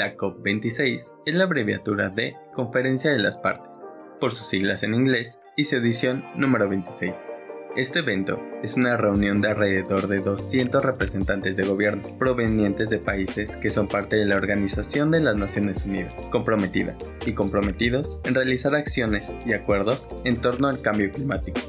La COP26 es la abreviatura de Conferencia de las Partes, por sus siglas en inglés y su edición número 26. Este evento es una reunión de alrededor de 200 representantes de gobierno provenientes de países que son parte de la Organización de las Naciones Unidas, comprometidas y comprometidos en realizar acciones y acuerdos en torno al cambio climático.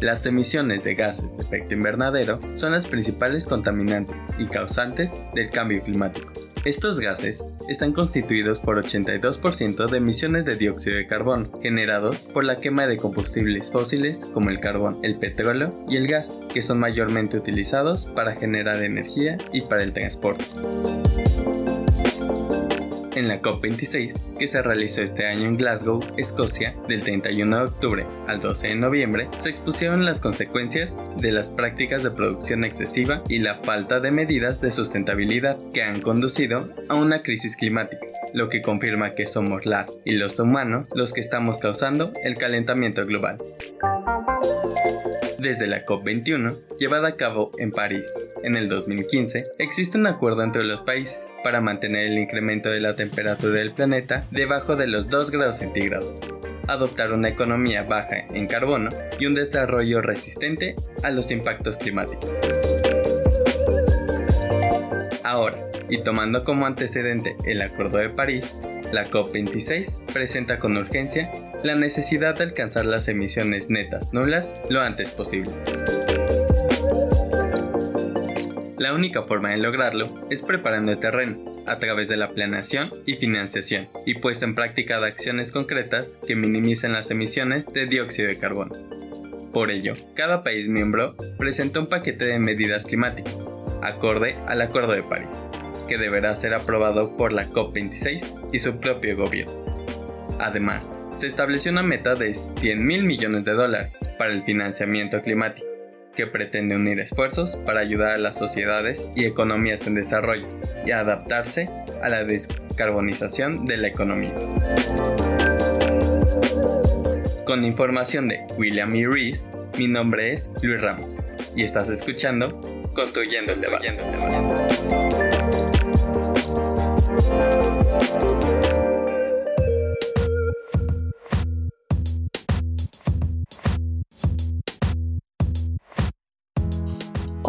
Las emisiones de gases de efecto invernadero son las principales contaminantes y causantes del cambio climático. Estos gases están constituidos por 82% de emisiones de dióxido de carbono generados por la quema de combustibles fósiles como el carbón, el petróleo y el gas, que son mayormente utilizados para generar energía y para el transporte. En la COP26, que se realizó este año en Glasgow, Escocia, del 31 de octubre al 12 de noviembre, se expusieron las consecuencias de las prácticas de producción excesiva y la falta de medidas de sustentabilidad que han conducido a una crisis climática, lo que confirma que somos las y los humanos los que estamos causando el calentamiento global. Desde la COP21, llevada a cabo en París en el 2015, existe un acuerdo entre los países para mantener el incremento de la temperatura del planeta debajo de los 2 grados centígrados, adoptar una economía baja en carbono y un desarrollo resistente a los impactos climáticos. Ahora, y tomando como antecedente el Acuerdo de París, la COP26 presenta con urgencia la necesidad de alcanzar las emisiones netas nulas lo antes posible. La única forma de lograrlo es preparando el terreno a través de la planeación y financiación y puesta en práctica de acciones concretas que minimicen las emisiones de dióxido de carbono. Por ello, cada país miembro presenta un paquete de medidas climáticas, acorde al Acuerdo de París, que deberá ser aprobado por la COP26 y su propio gobierno. Además, se estableció una meta de 100 mil millones de dólares para el financiamiento climático, que pretende unir esfuerzos para ayudar a las sociedades y economías en desarrollo y adaptarse a la descarbonización de la economía. Con información de William E. Rees, mi nombre es Luis Ramos y estás escuchando Construyendo el debate.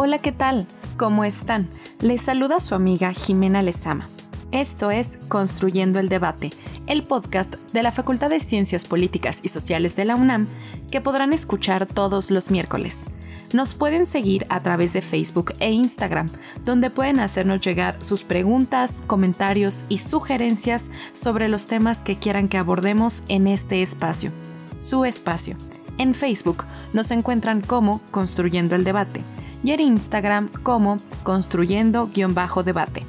Hola, ¿qué tal? ¿Cómo están? Les saluda su amiga Jimena Lezama. Esto es Construyendo el Debate, el podcast de la Facultad de Ciencias Políticas y Sociales de la UNAM que podrán escuchar todos los miércoles. Nos pueden seguir a través de Facebook e Instagram, donde pueden hacernos llegar sus preguntas, comentarios y sugerencias sobre los temas que quieran que abordemos en este espacio, su espacio. En Facebook nos encuentran como Construyendo el Debate y en Instagram como construyendo-debate.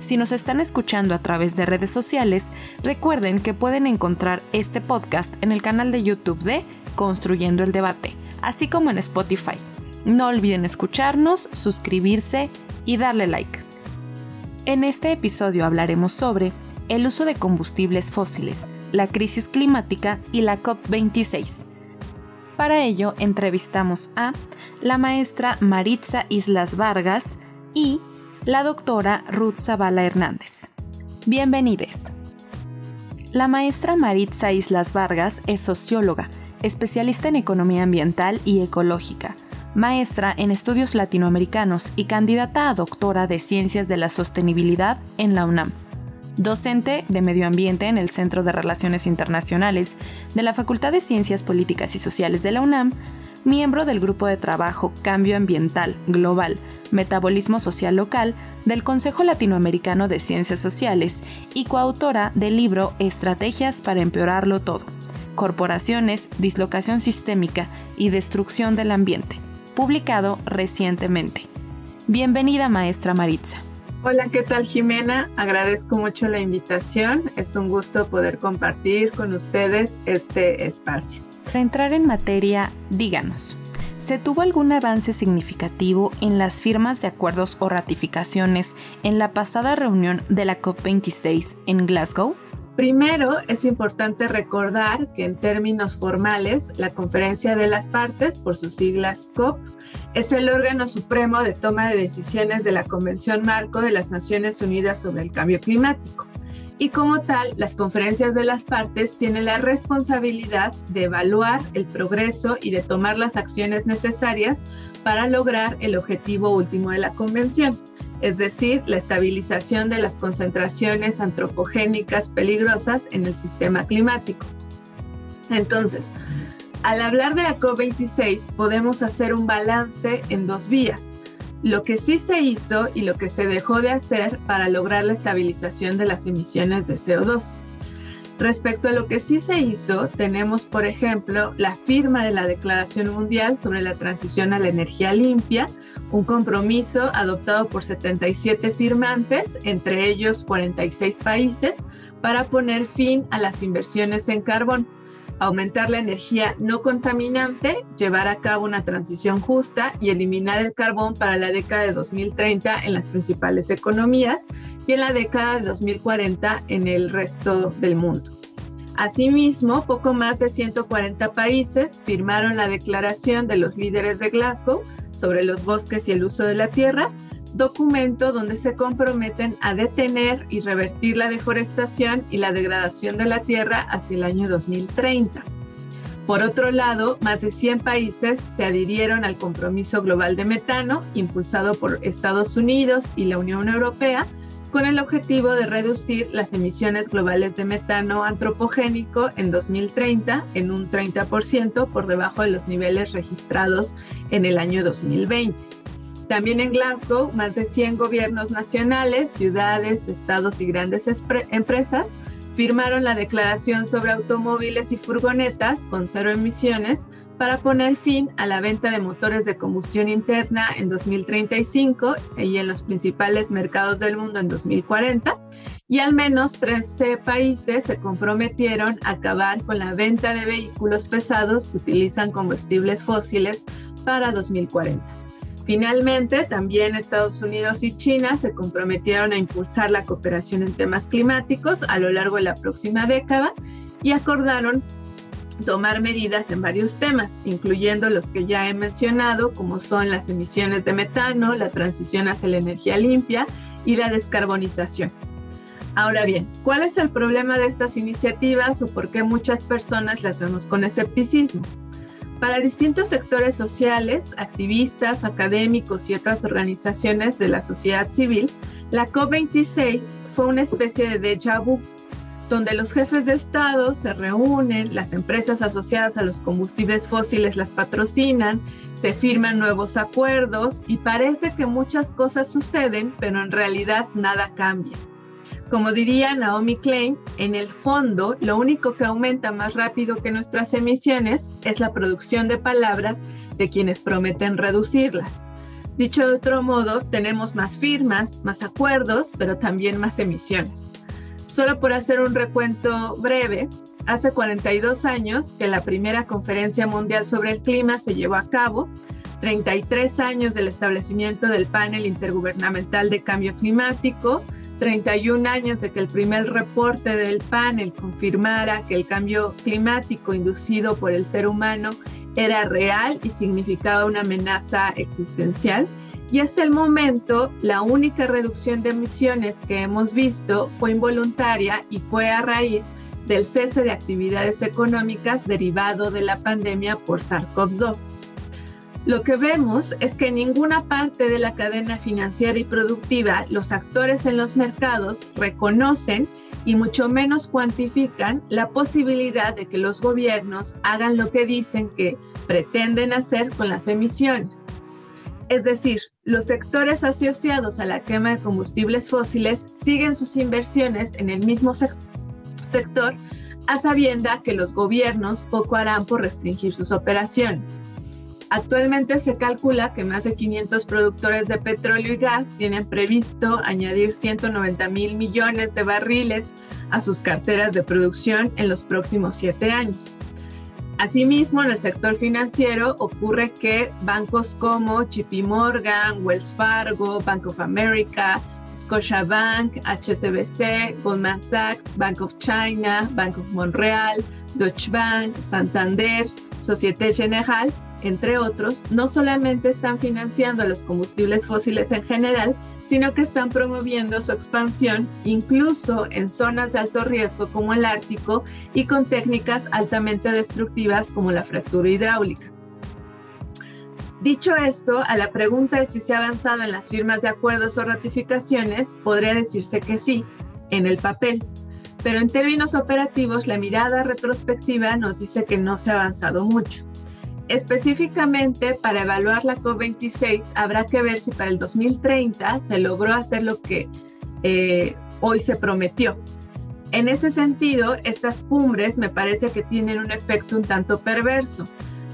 Si nos están escuchando a través de redes sociales, recuerden que pueden encontrar este podcast en el canal de YouTube de Construyendo el Debate, así como en Spotify. No olviden escucharnos, suscribirse y darle like. En este episodio hablaremos sobre el uso de combustibles fósiles, la crisis climática y la COP26. Para ello entrevistamos a la maestra Maritza Islas Vargas y la doctora Ruth Zavala Hernández. Bienvenidos. La maestra Maritza Islas Vargas es socióloga, especialista en economía ambiental y ecológica, maestra en estudios latinoamericanos y candidata a doctora de ciencias de la sostenibilidad en la UNAM docente de Medio Ambiente en el Centro de Relaciones Internacionales de la Facultad de Ciencias Políticas y Sociales de la UNAM, miembro del Grupo de Trabajo Cambio Ambiental Global, Metabolismo Social Local del Consejo Latinoamericano de Ciencias Sociales y coautora del libro Estrategias para Empeorarlo Todo, Corporaciones, Dislocación Sistémica y Destrucción del Ambiente, publicado recientemente. Bienvenida, maestra Maritza. Hola, ¿qué tal Jimena? Agradezco mucho la invitación. Es un gusto poder compartir con ustedes este espacio. Para entrar en materia, díganos, ¿se tuvo algún avance significativo en las firmas de acuerdos o ratificaciones en la pasada reunión de la COP26 en Glasgow? Primero, es importante recordar que en términos formales, la Conferencia de las Partes, por sus siglas COP, es el órgano supremo de toma de decisiones de la Convención Marco de las Naciones Unidas sobre el Cambio Climático. Y como tal, las conferencias de las partes tienen la responsabilidad de evaluar el progreso y de tomar las acciones necesarias para lograr el objetivo último de la convención es decir, la estabilización de las concentraciones antropogénicas peligrosas en el sistema climático. Entonces, al hablar de la COP26 podemos hacer un balance en dos vías, lo que sí se hizo y lo que se dejó de hacer para lograr la estabilización de las emisiones de CO2. Respecto a lo que sí se hizo, tenemos, por ejemplo, la firma de la Declaración Mundial sobre la Transición a la Energía Limpia, un compromiso adoptado por 77 firmantes, entre ellos 46 países, para poner fin a las inversiones en carbón aumentar la energía no contaminante, llevar a cabo una transición justa y eliminar el carbón para la década de 2030 en las principales economías y en la década de 2040 en el resto del mundo. Asimismo, poco más de 140 países firmaron la Declaración de los Líderes de Glasgow sobre los bosques y el uso de la tierra, documento donde se comprometen a detener y revertir la deforestación y la degradación de la tierra hacia el año 2030. Por otro lado, más de 100 países se adhirieron al compromiso global de metano impulsado por Estados Unidos y la Unión Europea con el objetivo de reducir las emisiones globales de metano antropogénico en 2030 en un 30% por debajo de los niveles registrados en el año 2020. También en Glasgow, más de 100 gobiernos nacionales, ciudades, estados y grandes empresas firmaron la declaración sobre automóviles y furgonetas con cero emisiones para poner fin a la venta de motores de combustión interna en 2035 y en los principales mercados del mundo en 2040. Y al menos 13 países se comprometieron a acabar con la venta de vehículos pesados que utilizan combustibles fósiles para 2040. Finalmente, también Estados Unidos y China se comprometieron a impulsar la cooperación en temas climáticos a lo largo de la próxima década y acordaron tomar medidas en varios temas, incluyendo los que ya he mencionado, como son las emisiones de metano, la transición hacia la energía limpia y la descarbonización. Ahora bien, ¿cuál es el problema de estas iniciativas o por qué muchas personas las vemos con escepticismo? Para distintos sectores sociales, activistas, académicos y otras organizaciones de la sociedad civil, la COP26 fue una especie de déjà vu, donde los jefes de Estado se reúnen, las empresas asociadas a los combustibles fósiles las patrocinan, se firman nuevos acuerdos y parece que muchas cosas suceden, pero en realidad nada cambia. Como diría Naomi Klein, en el fondo lo único que aumenta más rápido que nuestras emisiones es la producción de palabras de quienes prometen reducirlas. Dicho de otro modo, tenemos más firmas, más acuerdos, pero también más emisiones. Solo por hacer un recuento breve, hace 42 años que la primera conferencia mundial sobre el clima se llevó a cabo, 33 años del establecimiento del panel intergubernamental de cambio climático, 31 años de que el primer reporte del panel confirmara que el cambio climático inducido por el ser humano era real y significaba una amenaza existencial. Y hasta el momento, la única reducción de emisiones que hemos visto fue involuntaria y fue a raíz del cese de actividades económicas derivado de la pandemia por SARS-CoV-2 lo que vemos es que en ninguna parte de la cadena financiera y productiva los actores en los mercados reconocen y mucho menos cuantifican la posibilidad de que los gobiernos hagan lo que dicen que pretenden hacer con las emisiones. Es decir, los sectores asociados a la quema de combustibles fósiles siguen sus inversiones en el mismo sector a sabienda que los gobiernos poco harán por restringir sus operaciones. Actualmente se calcula que más de 500 productores de petróleo y gas tienen previsto añadir 190 mil millones de barriles a sus carteras de producción en los próximos siete años. Asimismo, en el sector financiero ocurre que bancos como JP Morgan, Wells Fargo, Bank of America, Scotiabank, HSBC, Goldman Sachs, Bank of China, Bank of Montreal, Deutsche Bank, Santander, Societe Generale, entre otros, no solamente están financiando los combustibles fósiles en general, sino que están promoviendo su expansión incluso en zonas de alto riesgo como el Ártico y con técnicas altamente destructivas como la fractura hidráulica. Dicho esto, a la pregunta de si se ha avanzado en las firmas de acuerdos o ratificaciones, podría decirse que sí, en el papel, pero en términos operativos la mirada retrospectiva nos dice que no se ha avanzado mucho. Específicamente, para evaluar la COP26, habrá que ver si para el 2030 se logró hacer lo que eh, hoy se prometió. En ese sentido, estas cumbres me parece que tienen un efecto un tanto perverso,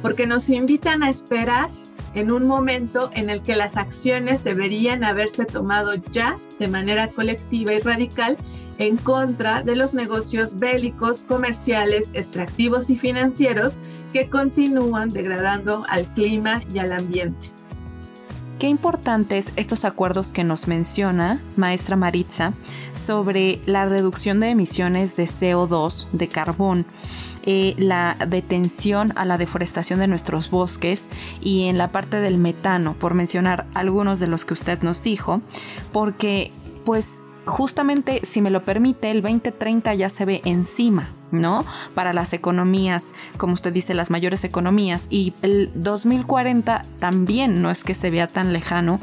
porque nos invitan a esperar en un momento en el que las acciones deberían haberse tomado ya de manera colectiva y radical en contra de los negocios bélicos, comerciales, extractivos y financieros que continúan degradando al clima y al ambiente. Qué importantes estos acuerdos que nos menciona maestra Maritza sobre la reducción de emisiones de CO2, de carbón, eh, la detención a la deforestación de nuestros bosques y en la parte del metano, por mencionar algunos de los que usted nos dijo, porque pues justamente, si me lo permite, el 2030 ya se ve encima, ¿no? Para las economías, como usted dice, las mayores economías. Y el 2040 también no es que se vea tan lejano.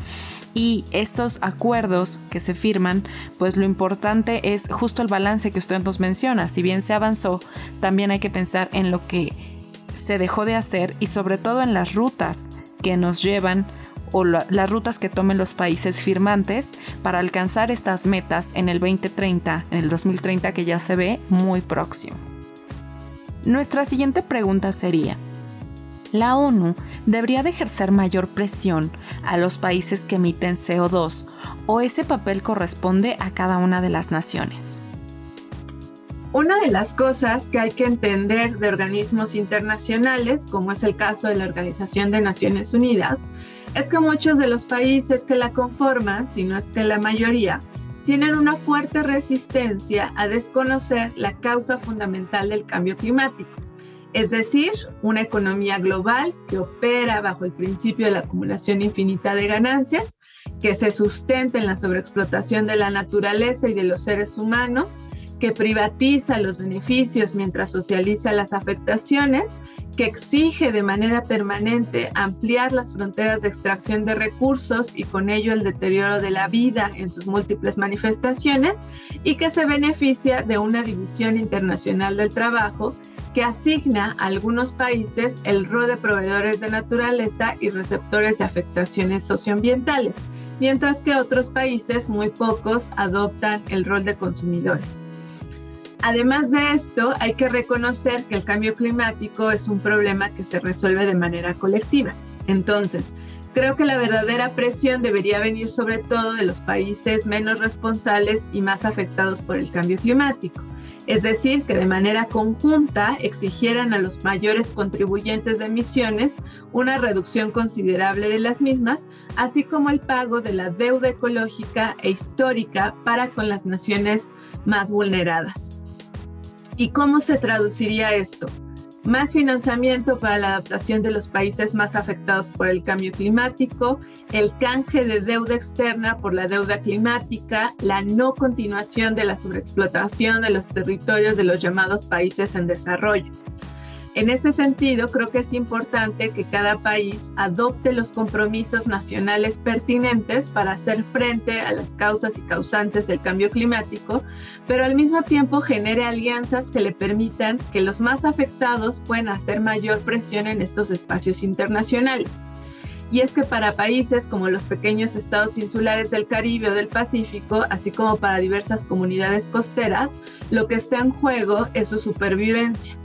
Y estos acuerdos que se firman, pues lo importante es justo el balance que usted nos menciona. Si bien se avanzó, también hay que pensar en lo que se dejó de hacer y sobre todo en las rutas que nos llevan o las rutas que tomen los países firmantes para alcanzar estas metas en el 2030, en el 2030 que ya se ve muy próximo. Nuestra siguiente pregunta sería, ¿la ONU debería de ejercer mayor presión a los países que emiten CO2 o ese papel corresponde a cada una de las naciones? Una de las cosas que hay que entender de organismos internacionales, como es el caso de la Organización de Naciones Unidas, es que muchos de los países que la conforman, si no es que la mayoría, tienen una fuerte resistencia a desconocer la causa fundamental del cambio climático, es decir, una economía global que opera bajo el principio de la acumulación infinita de ganancias, que se sustenta en la sobreexplotación de la naturaleza y de los seres humanos, que privatiza los beneficios mientras socializa las afectaciones, que exige de manera permanente ampliar las fronteras de extracción de recursos y con ello el deterioro de la vida en sus múltiples manifestaciones, y que se beneficia de una división internacional del trabajo que asigna a algunos países el rol de proveedores de naturaleza y receptores de afectaciones socioambientales, mientras que otros países, muy pocos, adoptan el rol de consumidores. Además de esto, hay que reconocer que el cambio climático es un problema que se resuelve de manera colectiva. Entonces, creo que la verdadera presión debería venir sobre todo de los países menos responsables y más afectados por el cambio climático. Es decir, que de manera conjunta exigieran a los mayores contribuyentes de emisiones una reducción considerable de las mismas, así como el pago de la deuda ecológica e histórica para con las naciones más vulneradas. ¿Y cómo se traduciría esto? Más financiamiento para la adaptación de los países más afectados por el cambio climático, el canje de deuda externa por la deuda climática, la no continuación de la sobreexplotación de los territorios de los llamados países en desarrollo. En este sentido, creo que es importante que cada país adopte los compromisos nacionales pertinentes para hacer frente a las causas y causantes del cambio climático, pero al mismo tiempo genere alianzas que le permitan que los más afectados puedan hacer mayor presión en estos espacios internacionales. Y es que para países como los pequeños estados insulares del Caribe o del Pacífico, así como para diversas comunidades costeras, lo que está en juego es su supervivencia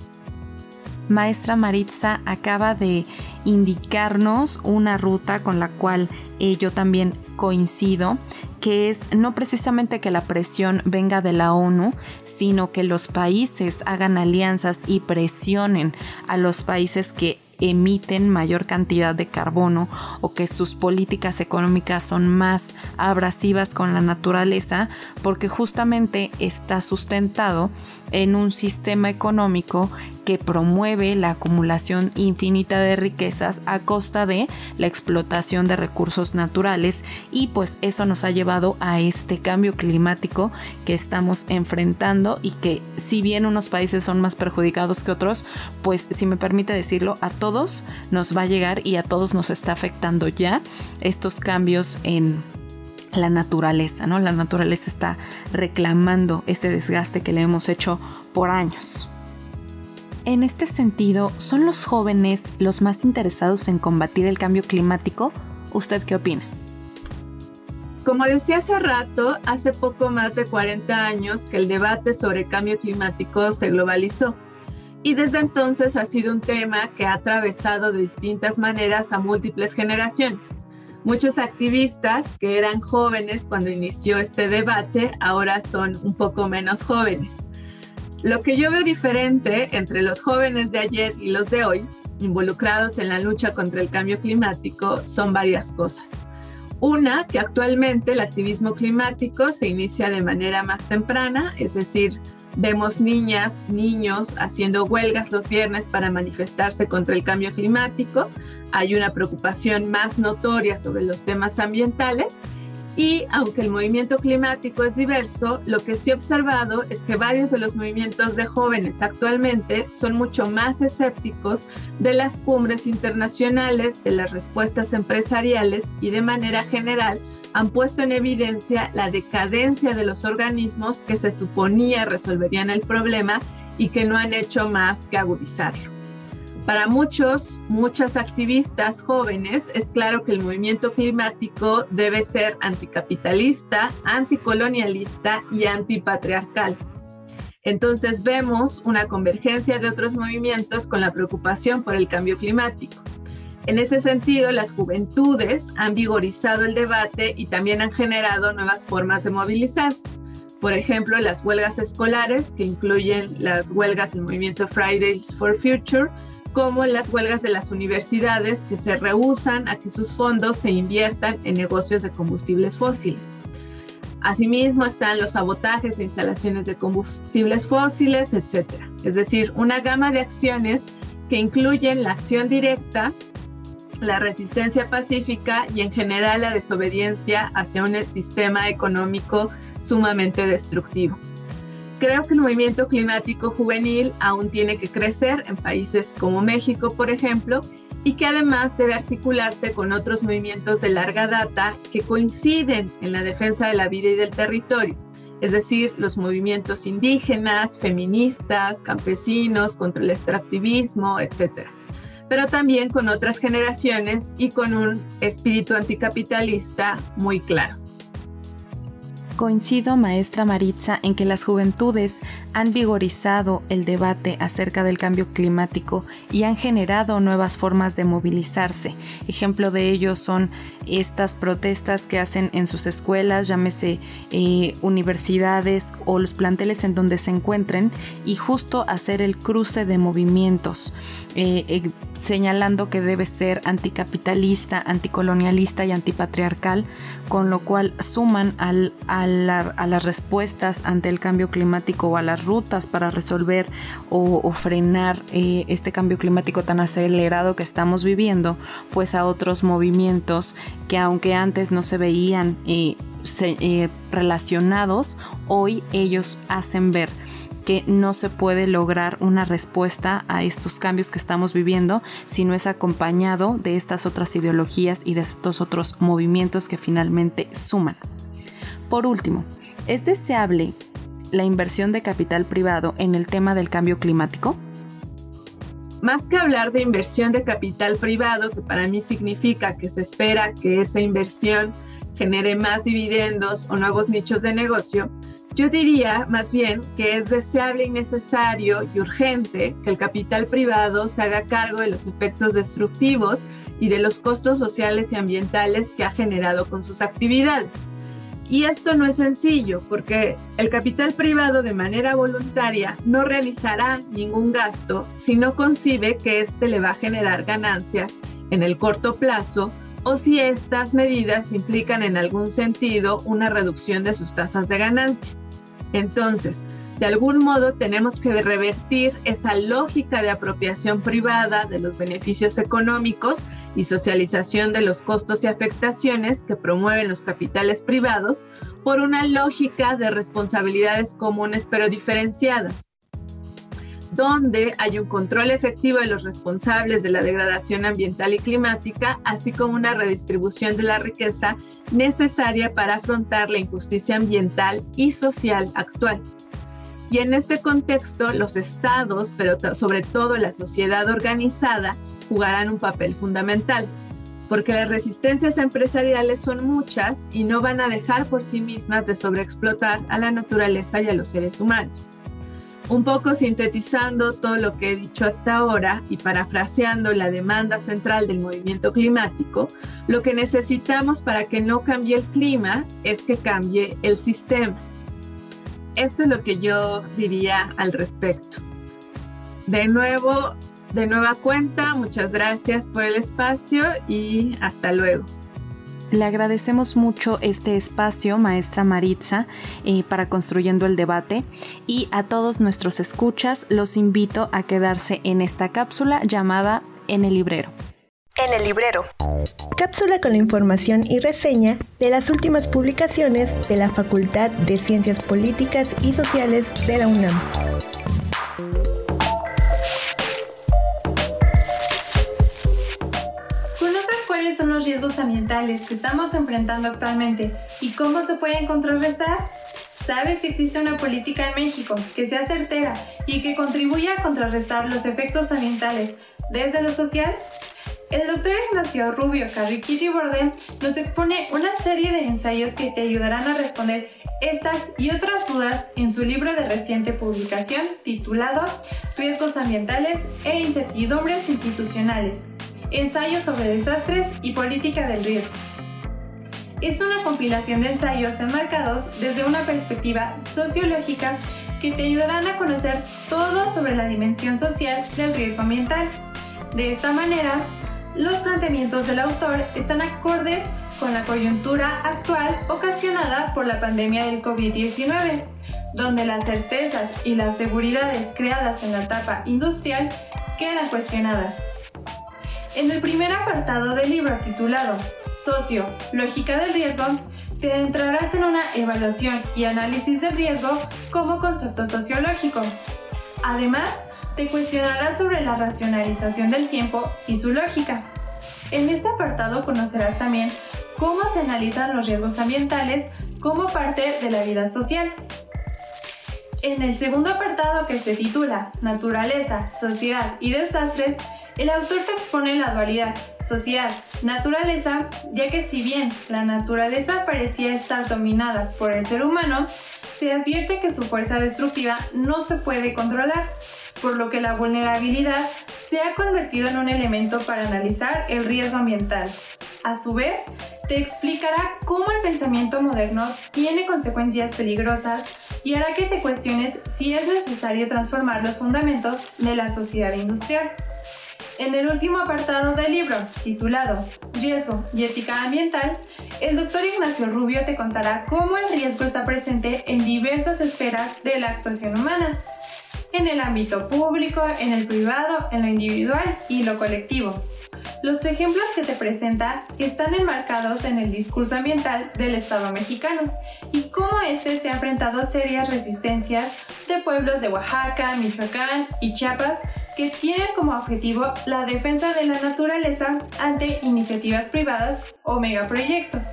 maestra Maritza acaba de indicarnos una ruta con la cual eh, yo también coincido, que es no precisamente que la presión venga de la ONU, sino que los países hagan alianzas y presionen a los países que emiten mayor cantidad de carbono o que sus políticas económicas son más abrasivas con la naturaleza porque justamente está sustentado en un sistema económico que promueve la acumulación infinita de riquezas a costa de la explotación de recursos naturales. Y pues eso nos ha llevado a este cambio climático que estamos enfrentando y que si bien unos países son más perjudicados que otros, pues si me permite decirlo, a todos nos va a llegar y a todos nos está afectando ya estos cambios en la naturaleza, ¿no? La naturaleza está reclamando ese desgaste que le hemos hecho por años. En este sentido, ¿son los jóvenes los más interesados en combatir el cambio climático? ¿Usted qué opina? Como decía hace rato, hace poco más de 40 años que el debate sobre cambio climático se globalizó y desde entonces ha sido un tema que ha atravesado de distintas maneras a múltiples generaciones. Muchos activistas que eran jóvenes cuando inició este debate ahora son un poco menos jóvenes. Lo que yo veo diferente entre los jóvenes de ayer y los de hoy, involucrados en la lucha contra el cambio climático, son varias cosas. Una, que actualmente el activismo climático se inicia de manera más temprana, es decir, Vemos niñas, niños haciendo huelgas los viernes para manifestarse contra el cambio climático. Hay una preocupación más notoria sobre los temas ambientales y aunque el movimiento climático es diverso, lo que sí he observado es que varios de los movimientos de jóvenes actualmente son mucho más escépticos de las cumbres internacionales, de las respuestas empresariales y de manera general han puesto en evidencia la decadencia de los organismos que se suponía resolverían el problema y que no han hecho más que agudizarlo. Para muchos, muchas activistas jóvenes, es claro que el movimiento climático debe ser anticapitalista, anticolonialista y antipatriarcal. Entonces vemos una convergencia de otros movimientos con la preocupación por el cambio climático. En ese sentido, las juventudes han vigorizado el debate y también han generado nuevas formas de movilizarse. Por ejemplo, las huelgas escolares, que incluyen las huelgas del movimiento Fridays for Future, como las huelgas de las universidades que se rehusan a que sus fondos se inviertan en negocios de combustibles fósiles. Asimismo están los sabotajes e instalaciones de combustibles fósiles, etc. Es decir, una gama de acciones que incluyen la acción directa, la resistencia pacífica y en general la desobediencia hacia un sistema económico sumamente destructivo. Creo que el movimiento climático juvenil aún tiene que crecer en países como México, por ejemplo, y que además debe articularse con otros movimientos de larga data que coinciden en la defensa de la vida y del territorio, es decir, los movimientos indígenas, feministas, campesinos, contra el extractivismo, etc. Pero también con otras generaciones y con un espíritu anticapitalista muy claro. Coincido, maestra Maritza, en que las juventudes han vigorizado el debate acerca del cambio climático y han generado nuevas formas de movilizarse. Ejemplo de ello son estas protestas que hacen en sus escuelas, llámese eh, universidades o los planteles en donde se encuentren, y justo hacer el cruce de movimientos, eh, eh, señalando que debe ser anticapitalista, anticolonialista y antipatriarcal, con lo cual suman a las respuestas ante el cambio climático o a las rutas para resolver o, frenar eh, este cambio climático tan acelerado que estamos viviendo, pues a otros movimientos que aunque antes no se veían eh, eh, relacionados, hoy ellos hacen ver que no se puede lograr una respuesta a estos cambios que estamos viviendo si no es acompañado de estas otras ideologías y de estos otros movimientos que finalmente suman. Por último, ¿es deseable la inversión de capital privado en el tema del cambio climático? Más que hablar de inversión de capital privado, que para mí significa que se espera que esa inversión genere más dividendos o nuevos nichos de negocio, yo diría más bien que es deseable y necesario y urgente que el capital privado se haga cargo de los efectos destructivos y de los costos sociales y ambientales que ha generado con sus actividades. Y esto no es sencillo porque el capital privado de manera voluntaria no realizará ningún gasto si no concibe que éste le va a generar ganancias en el corto plazo o si estas medidas implican en algún sentido una reducción de sus tasas de ganancia. Entonces, de algún modo tenemos que revertir esa lógica de apropiación privada de los beneficios económicos y socialización de los costos y afectaciones que promueven los capitales privados por una lógica de responsabilidades comunes pero diferenciadas donde hay un control efectivo de los responsables de la degradación ambiental y climática, así como una redistribución de la riqueza necesaria para afrontar la injusticia ambiental y social actual. Y en este contexto, los estados, pero sobre todo la sociedad organizada, jugarán un papel fundamental, porque las resistencias empresariales son muchas y no van a dejar por sí mismas de sobreexplotar a la naturaleza y a los seres humanos. Un poco sintetizando todo lo que he dicho hasta ahora y parafraseando la demanda central del movimiento climático, lo que necesitamos para que no cambie el clima es que cambie el sistema. Esto es lo que yo diría al respecto. De nuevo, de nueva cuenta, muchas gracias por el espacio y hasta luego. Le agradecemos mucho este espacio, maestra Maritza, eh, para Construyendo el Debate y a todos nuestros escuchas los invito a quedarse en esta cápsula llamada En el Librero. En el Librero. Cápsula con la información y reseña de las últimas publicaciones de la Facultad de Ciencias Políticas y Sociales de la UNAM. Son los riesgos ambientales que estamos enfrentando actualmente y cómo se pueden contrarrestar? ¿Sabes si existe una política en México que sea certera y que contribuya a contrarrestar los efectos ambientales desde lo social? El doctor Ignacio Rubio Carriquilli Borden nos expone una serie de ensayos que te ayudarán a responder estas y otras dudas en su libro de reciente publicación titulado Riesgos ambientales e incertidumbres institucionales, Ensayos sobre desastres y política del riesgo. Es una compilación de ensayos enmarcados desde una perspectiva sociológica que te ayudarán a conocer todo sobre la dimensión social del riesgo ambiental. De esta manera, los planteamientos del autor están acordes con la coyuntura actual ocasionada por la pandemia del COVID-19, donde las certezas y las seguridades creadas en la etapa industrial quedan cuestionadas. En el primer apartado del libro titulado Socio, Lógica del Riesgo, te adentrarás en una evaluación y análisis del riesgo como concepto sociológico. Además, te cuestionarás sobre la racionalización del tiempo y su lógica. En este apartado conocerás también cómo se analizan los riesgos ambientales como parte de la vida social. En el segundo apartado que se titula Naturaleza, Sociedad y Desastres, el autor te expone la dualidad sociedad-naturaleza, ya que si bien la naturaleza parecía estar dominada por el ser humano, se advierte que su fuerza destructiva no se puede controlar, por lo que la vulnerabilidad se ha convertido en un elemento para analizar el riesgo ambiental. A su vez, te explicará cómo el pensamiento moderno tiene consecuencias peligrosas y hará que te cuestiones si es necesario transformar los fundamentos de la sociedad industrial. En el último apartado del libro, titulado Riesgo y Ética Ambiental, el doctor Ignacio Rubio te contará cómo el riesgo está presente en diversas esferas de la actuación humana, en el ámbito público, en el privado, en lo individual y lo colectivo. Los ejemplos que te presenta están enmarcados en el discurso ambiental del Estado mexicano y cómo este se ha enfrentado a serias resistencias de pueblos de Oaxaca, Michoacán y Chiapas que tienen como objetivo la defensa de la naturaleza ante iniciativas privadas o megaproyectos.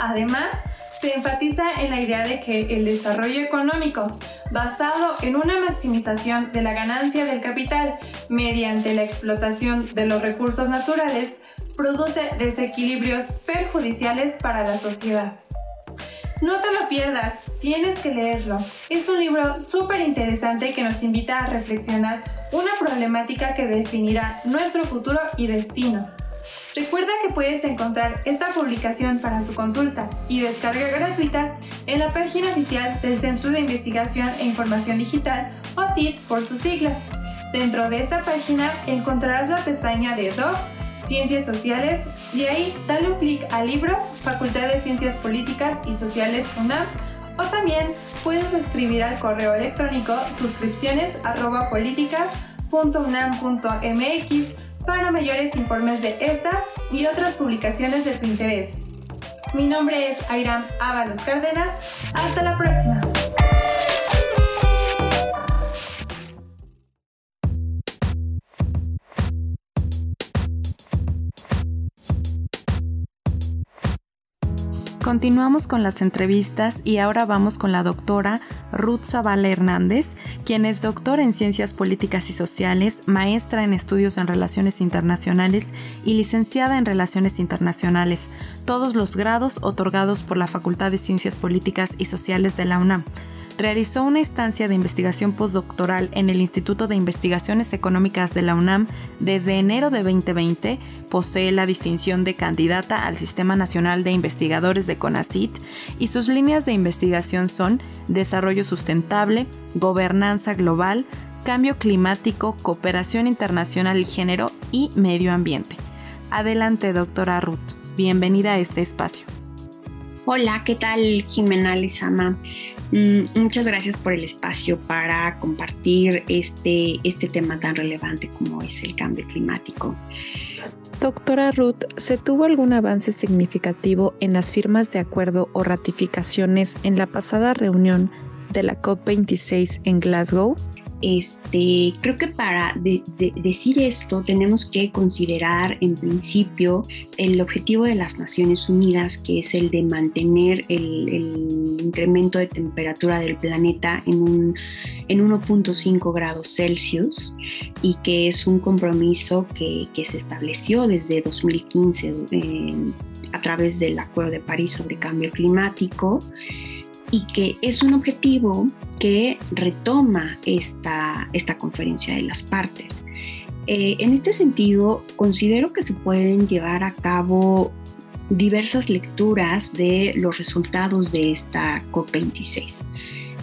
Además, se enfatiza en la idea de que el desarrollo económico, basado en una maximización de la ganancia del capital mediante la explotación de los recursos naturales, produce desequilibrios perjudiciales para la sociedad. No te lo pierdas, tienes que leerlo. Es un libro súper interesante que nos invita a reflexionar una problemática que definirá nuestro futuro y destino. Recuerda que puedes encontrar esta publicación para su consulta y descarga gratuita en la página oficial del Centro de Investigación e Información Digital o CID por sus siglas. Dentro de esta página encontrarás la pestaña de Docs, Ciencias Sociales y ahí dale un clic a Libros, Facultad de Ciencias Políticas y Sociales UNAM o también puedes escribir al correo electrónico suscripciones para mayores informes de esta y otras publicaciones de tu interés. Mi nombre es Airam Ábalos Cárdenas. Hasta la próxima. Continuamos con las entrevistas y ahora vamos con la doctora Ruth Zavala Hernández, quien es doctora en Ciencias Políticas y Sociales, maestra en Estudios en Relaciones Internacionales y licenciada en Relaciones Internacionales, todos los grados otorgados por la Facultad de Ciencias Políticas y Sociales de la UNAM. Realizó una estancia de investigación postdoctoral en el Instituto de Investigaciones Económicas de la UNAM desde enero de 2020. Posee la distinción de candidata al Sistema Nacional de Investigadores de CONACIT y sus líneas de investigación son desarrollo sustentable, gobernanza global, cambio climático, cooperación internacional y género y medio ambiente. Adelante, doctora Ruth. Bienvenida a este espacio. Hola, ¿qué tal Jimena Lizama? Mm, muchas gracias por el espacio para compartir este, este tema tan relevante como es el cambio climático. Doctora Ruth, ¿se tuvo algún avance significativo en las firmas de acuerdo o ratificaciones en la pasada reunión de la COP26 en Glasgow? Este, creo que para decir esto tenemos que considerar en principio el objetivo de las Naciones Unidas, que es el de mantener el, incremento de temperatura del planeta en, en 1.5 grados Celsius y que es un compromiso que, se estableció desde 2015 eh, a través del Acuerdo de París sobre Cambio Climático y que es un objetivo que retoma esta, esta conferencia de las partes. Eh, en este sentido, considero que se pueden llevar a cabo diversas lecturas de los resultados de esta COP26.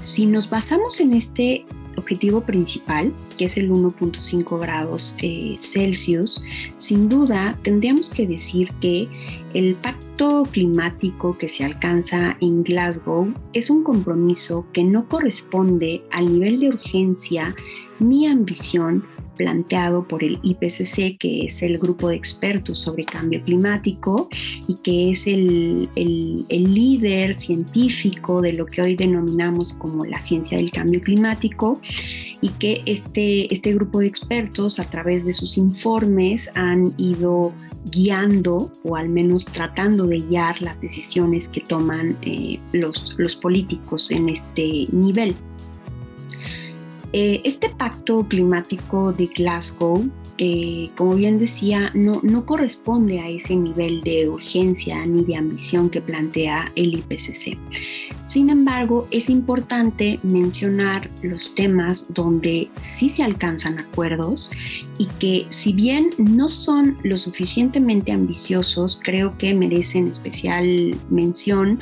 Si nos basamos en este objetivo principal, que es el 1.5 grados eh, Celsius, sin duda tendríamos que decir que el pacto climático que se alcanza en Glasgow es un compromiso que no corresponde al nivel de urgencia ni ambición planteado por el IPCC, que es el grupo de expertos sobre cambio climático y que es el, líder científico de lo que hoy denominamos como la ciencia del cambio climático y que este, este grupo de expertos a través de sus informes han ido guiando o al menos tratando de guiar las decisiones que toman eh, los, los políticos en este nivel. Eh, este pacto climático de Glasgow, eh, como bien decía, no, no corresponde a ese nivel de urgencia ni de ambición que plantea el IPCC. Sin embargo, es importante mencionar los temas donde sí se alcanzan acuerdos y que si bien no son lo suficientemente ambiciosos, creo que merecen especial mención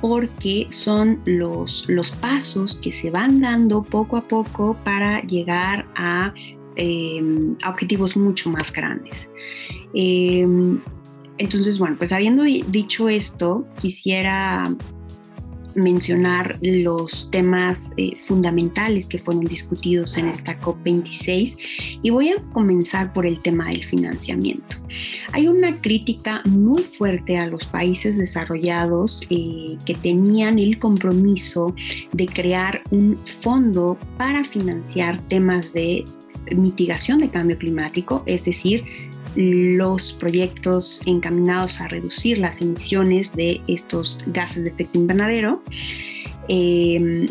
porque son los, los pasos que se van dando poco a poco para llegar a, em, objetivos mucho más grandes. Em, entonces, bueno, pues habiendo dicho esto, quisiera mencionar los temas eh, fundamentales que fueron discutidos en esta COP26 y voy a comenzar por el tema del financiamiento. Hay una crítica muy fuerte a los países desarrollados eh, que tenían el compromiso de crear un fondo para financiar temas de mitigación de cambio climático, es decir, los proyectos encaminados a reducir las emisiones de estos gases de efecto invernadero. Eh,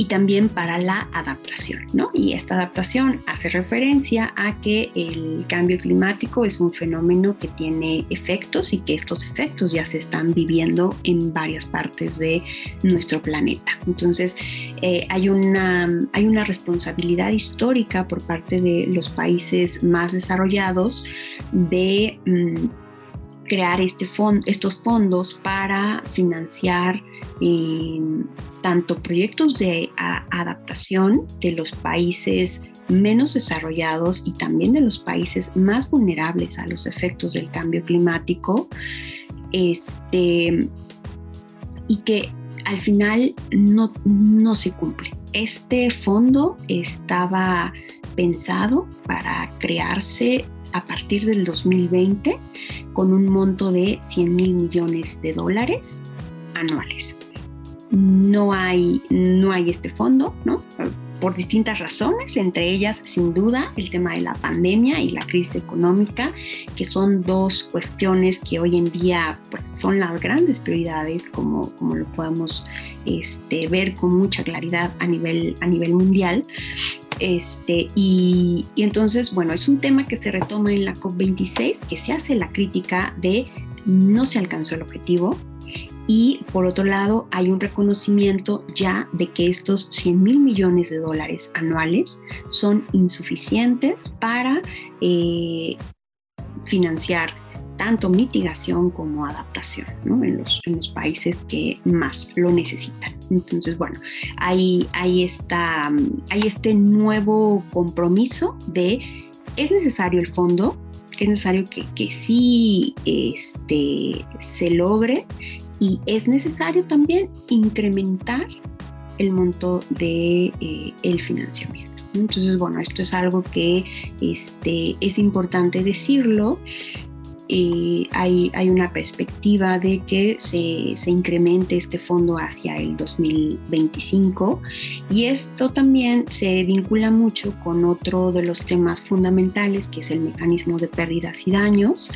y también para la adaptación, ¿no? Y esta adaptación hace referencia a que el cambio climático es un fenómeno que tiene efectos y que estos efectos ya se están viviendo en varias partes de nuestro planeta. Entonces, eh, hay, una, hay una responsabilidad histórica por parte de los países más desarrollados de... Mm, crear este estos fondos para financiar eh, tanto proyectos de adaptación de los países menos desarrollados y también de los países más vulnerables a los efectos del cambio climático, este, y que al final no, no se cumple. Este fondo estaba pensado para crearse a partir del 2020 con un monto de 100 mil millones de dólares anuales. No hay, no hay este fondo, ¿no? Por distintas razones, entre ellas sin duda el tema de la pandemia y la crisis económica, que son dos cuestiones que hoy en día pues, son las grandes prioridades, como, como lo podemos este, ver con mucha claridad a nivel, a nivel mundial. Este, y, y entonces, bueno, es un tema que se retoma en la COP26, que se hace la crítica de no se alcanzó el objetivo, y por otro lado hay un reconocimiento ya de que estos 100 mil millones de dólares anuales son insuficientes para eh, financiar tanto mitigación como adaptación en, los, países que más lo necesitan. Entonces, bueno, hay, hay, esta, hay este nuevo compromiso de es necesario el fondo, es necesario que, que sí este, se logre y es necesario también incrementar el monto de eh, el financiamiento. Entonces, bueno, esto es algo que este, es importante decirlo hay, hay, una perspectiva de que se, se, incremente este fondo hacia el 2025 y esto también se vincula mucho con otro de los temas fundamentales que es el mecanismo de pérdidas y daños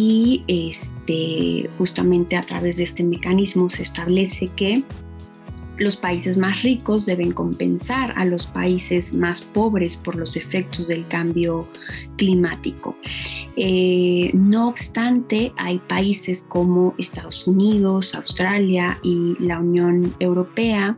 y este, justamente a través de este mecanismo se establece que los países más ricos deben compensar a los países más pobres por los efectos del cambio climático. Eh, no obstante, hay países como Estados Unidos, Australia y la Unión Europea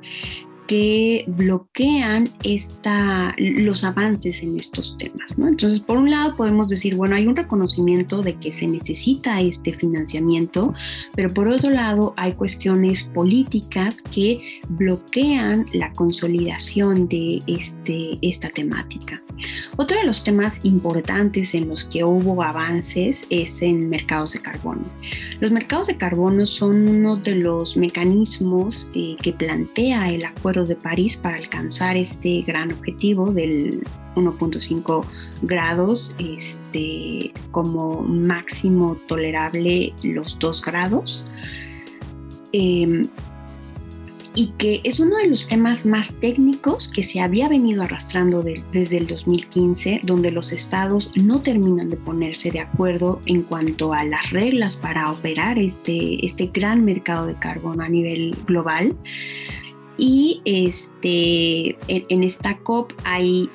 que bloquean esta, los avances en estos temas. ¿no? Entonces, por un lado podemos decir, bueno, hay un reconocimiento de que se necesita este financiamiento, pero por otro lado hay cuestiones políticas que bloquean la consolidación de este, esta temática. Otro de los temas importantes en los que hubo avances es en mercados de carbono. Los mercados de carbono son uno de los mecanismos eh, que plantea el Acuerdo de París para alcanzar este gran objetivo del 1.5 grados este, como máximo tolerable los 2 grados. Em, y que es uno de los temas más técnicos que se había venido arrastrando desde el 2015, donde los estados no terminan de ponerse de acuerdo en cuanto a las reglas para operar este, este gran mercado de carbono a nivel global. Y este, en, esta COP hay,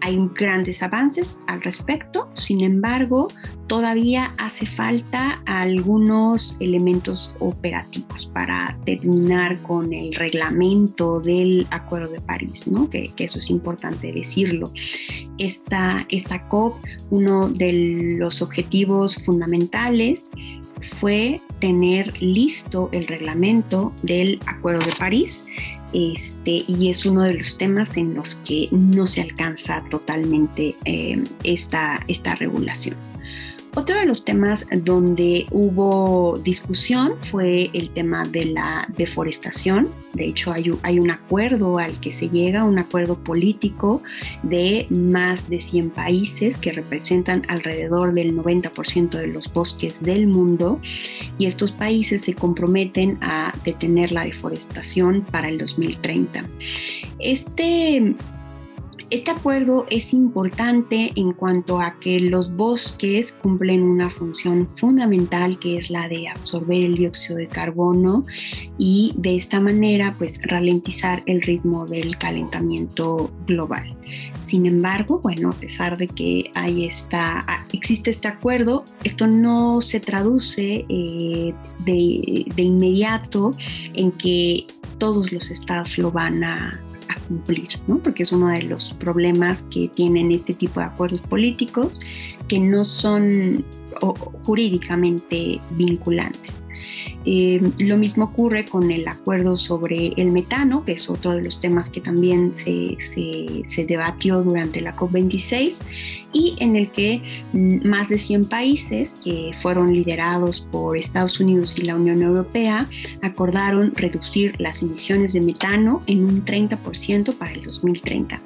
hay grandes avances al respecto, sin embargo, todavía hace falta algunos elementos operativos para terminar con el reglamento del Acuerdo de París, ¿no? que, eso es importante decirlo. Esta, esta COP, uno de los objetivos fundamentales fue tener listo el reglamento del Acuerdo de París este, y es uno de los temas en los que no se alcanza totalmente eh, esta, esta regulación. Otro de los temas donde hubo discusión fue el tema de la deforestación. De hecho, hay, un acuerdo al que se llega, un acuerdo político de más de 100 países que representan alrededor del 90% de los bosques del mundo y estos países se comprometen a detener la deforestación para el 2030. Este este acuerdo es importante en cuanto a que los bosques cumplen una función fundamental que es la de absorber el dióxido de carbono y de esta manera pues ralentizar el ritmo del calentamiento global. Sin embargo, bueno, a pesar de que hay esta, existe este acuerdo, esto no se traduce eh, de, de inmediato en que todos los estados lo van a cumplir, ¿no? porque es uno de los problemas que tienen este tipo de acuerdos políticos que no son jurídicamente vinculantes. Eh, lo mismo ocurre con el acuerdo sobre el metano, que es otro de los temas que también se, se, debatió durante la COP26 y en el que mm, más de 100 países que fueron liderados por Estados Unidos y la Unión Europea acordaron reducir las emisiones de metano en un 30% para el 2030.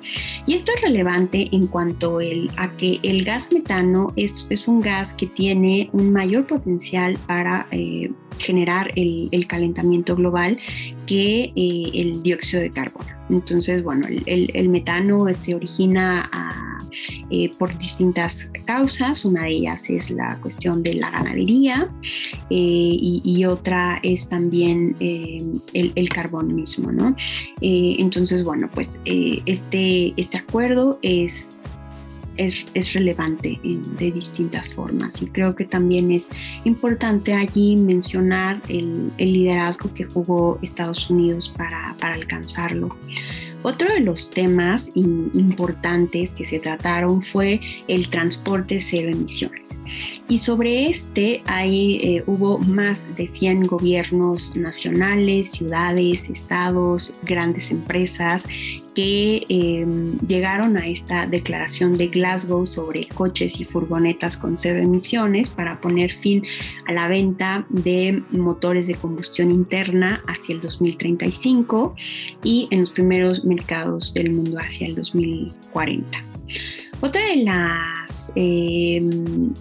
Y esto es relevante en cuanto el, a que el gas metano es, es un gas que tiene un mayor potencial para eh, generar el, calentamiento global que eh, el dióxido de carbono. Entonces, bueno, el, metano se origina eh, por distintas causas. Una de ellas es la cuestión de la ganadería eh, y, otra es también el, carbón mismo, ¿no? entonces, bueno, pues este, este acuerdo es es, relevante de distintas formas. Y creo que también es importante allí mencionar el, liderazgo que jugó Estados Unidos para, para alcanzarlo. Otro de los temas importantes que se trataron fue el transporte cero emisiones. Y sobre este hay, eh, hubo más de 100 gobiernos nacionales, ciudades, estados, grandes empresas que em, llegaron a esta declaración de Glasgow sobre coches y furgonetas con cero emisiones para poner fin a la venta de motores de combustión interna hacia el 2035 y en los primeros mercados del mundo hacia el 2040. Otra de las em,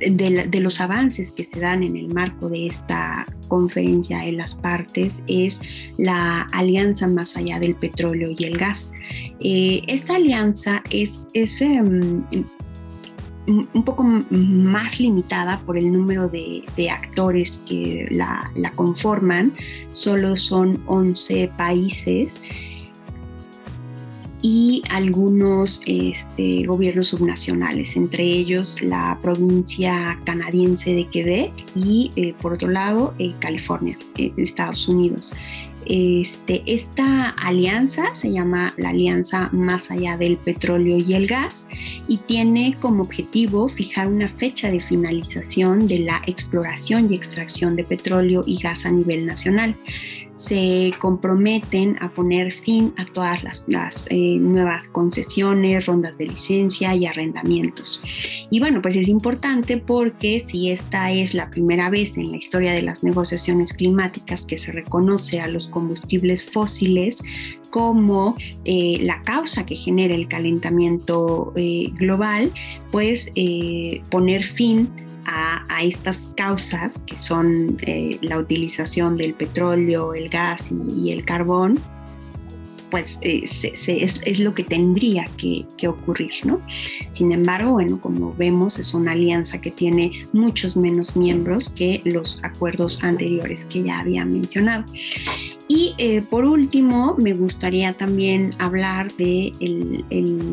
de, los avances que se dan en el marco de esta conferencia de las partes es la alianza más allá del petróleo y el gas. Eh, esta alianza es, em, un poco más limitada por el número de, actores que la, la, conforman. Solo son 11 países y algunos este, gobiernos subnacionales, entre ellos la provincia canadiense de Quebec y eh, por otro lado eh, California, eh, Estados Unidos. Este, esta alianza se llama la Alianza Más Allá del Petróleo y el Gas y tiene como objetivo fijar una fecha de finalización de la exploración y extracción de petróleo y gas a nivel nacional se comprometen a poner fin a todas las, eh, nuevas concesiones, rondas de licencia y arrendamientos. Y bueno, pues es importante porque si esta es la primera vez en la historia de las negociaciones climáticas que se reconoce a los combustibles fósiles como eh, la causa que genera el calentamiento eh, global, pues poner fin a, estas causas, que son eh, la utilización del petróleo, el gas y, el carbón, pues eh, es, lo que tendría que, ocurrir, ¿no? Sin embargo, bueno, como vemos, es una alianza que tiene muchos menos miembros que los acuerdos anteriores que ya había mencionado. Y eh, por último, me gustaría también hablar de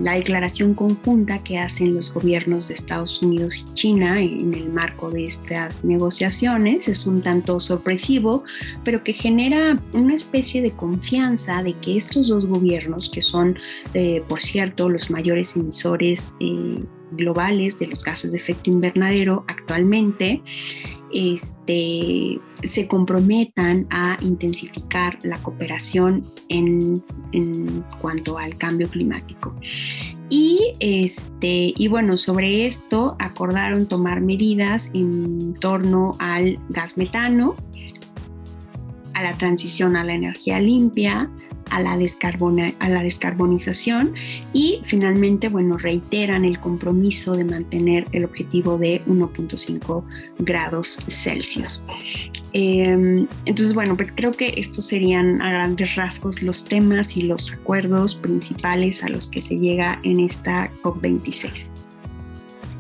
la declaración conjunta que hacen los gobiernos de Estados Unidos y China en el marco de estas negociaciones. Es un tanto sorpresivo, pero que genera una especie de confianza de que estos dos gobiernos, que son, eh, por cierto, los mayores emisores eh, globales de los gases de efecto invernadero actualmente, este, se comprometan a intensificar la cooperación en, cuanto al cambio climático. Y, este, y bueno, sobre esto acordaron tomar medidas en torno al gas metano, a la transición a la energía limpia, a la, a la descarbonización y finalmente, bueno, reiteran el compromiso de mantener el objetivo de 1.5 grados Celsius. Em, entonces, bueno, pues creo que estos serían a grandes rasgos los temas y los acuerdos principales a los que se llega en esta COP26.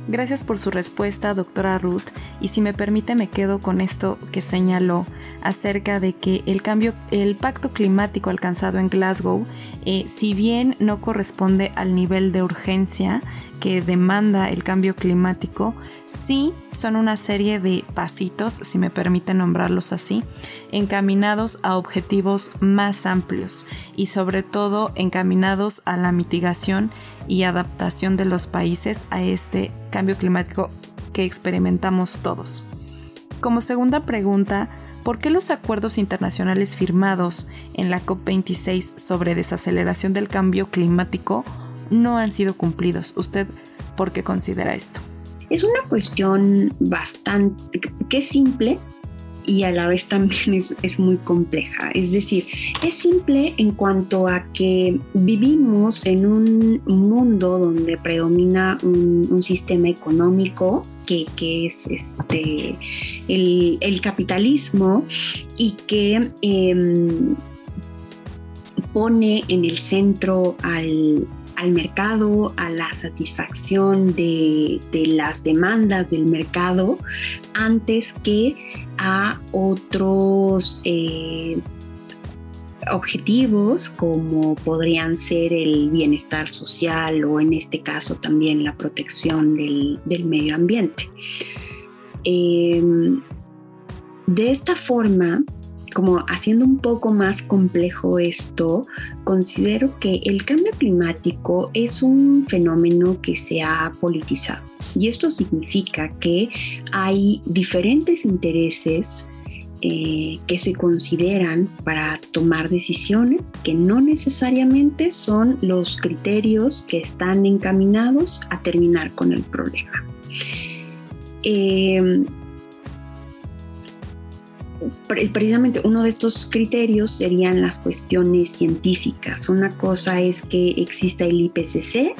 Gracias por su respuesta, doctora Ruth. Y si me permite, me quedo con esto que señaló acerca de que el cambio, el pacto climático alcanzado en Glasgow, eh, si bien no corresponde al nivel de urgencia que demanda el cambio climático, sí son una serie de pasitos, si me permite nombrarlos así, encaminados a objetivos más amplios y sobre todo encaminados a la mitigación y adaptación de los países a este cambio climático que experimentamos todos. Como segunda pregunta, ¿por qué los acuerdos internacionales firmados en la COP26 sobre desaceleración del cambio climático no han sido cumplidos? ¿Usted por qué considera esto? Es una cuestión bastante, que es simple, y a la vez también es, muy compleja. Es decir, es simple en cuanto a que vivimos en un mundo donde predomina un, sistema económico que, es este, el, capitalismo y que em, pone en el centro al, al mercado, a la satisfacción de, las demandas del mercado antes que a otros eh, objetivos como podrían ser el bienestar social o en este caso también la protección del, medio ambiente. Em, de esta forma, como haciendo un poco más complejo esto, considero que el cambio climático es un fenómeno que se ha politizado. Y esto significa que hay diferentes intereses eh, que se consideran para tomar decisiones que no necesariamente son los criterios que están encaminados a terminar con el problema. Eh, precisamente uno de estos criterios serían las cuestiones científicas. Una cosa es que exista el IPCC,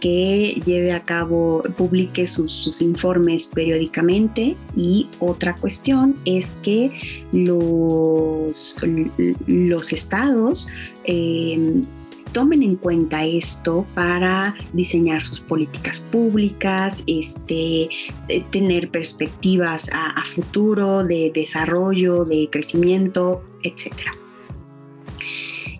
que lleve a cabo, publique sus, informes periódicamente y otra cuestión es que los, los estados eh, tomen en cuenta esto para diseñar sus políticas públicas, este, tener perspectivas a, futuro de desarrollo, de crecimiento, etcétera.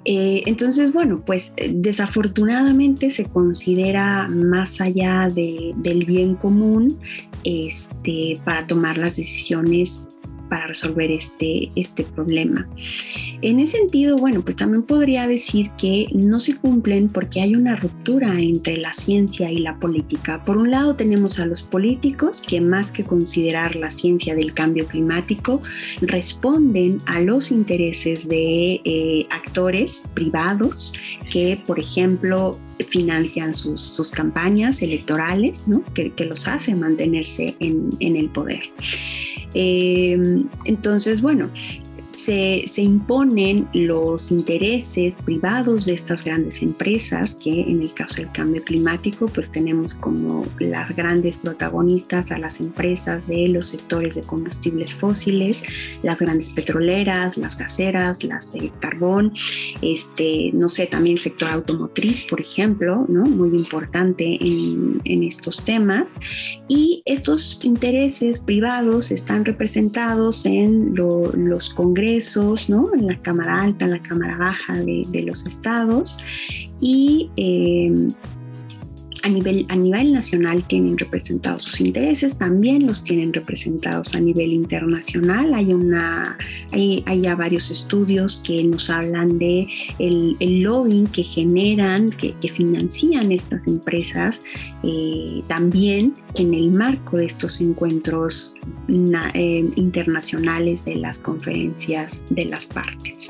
Eh, entonces, bueno, pues desafortunadamente se considera más allá del bien común este, para tomar las decisiones para resolver este, este problema. En ese sentido, bueno, pues también podría decir que no se cumplen porque hay una ruptura entre la ciencia y la política. Por un lado tenemos a los políticos que más que considerar la ciencia del cambio climático, responden a los intereses de eh, actores privados que, por ejemplo, financian sus, campañas electorales, ¿no? que, los hacen mantenerse en, en el poder. Eh, entonces, bueno, se, imponen los intereses privados de estas grandes empresas, que en el caso del cambio climático, pues tenemos como las grandes protagonistas a las empresas de los sectores de combustibles fósiles, las grandes petroleras, las gaseras, las de carbón, este, no sé, también el sector automotriz, por ejemplo, ¿no? muy importante en, estos temas. Y estos intereses privados están representados en los congresos ¿no? En la Cámara Alta, en la Cámara Baja de, los estados y eh, a nivel, a nivel nacional tienen representados sus intereses, también los tienen representados a nivel internacional. Hay, una, hay, ya varios estudios que nos hablan de el, lobbying que generan, que, financian estas empresas, eh, también en el marco de estos encuentros eh, internacionales de las conferencias de las partes.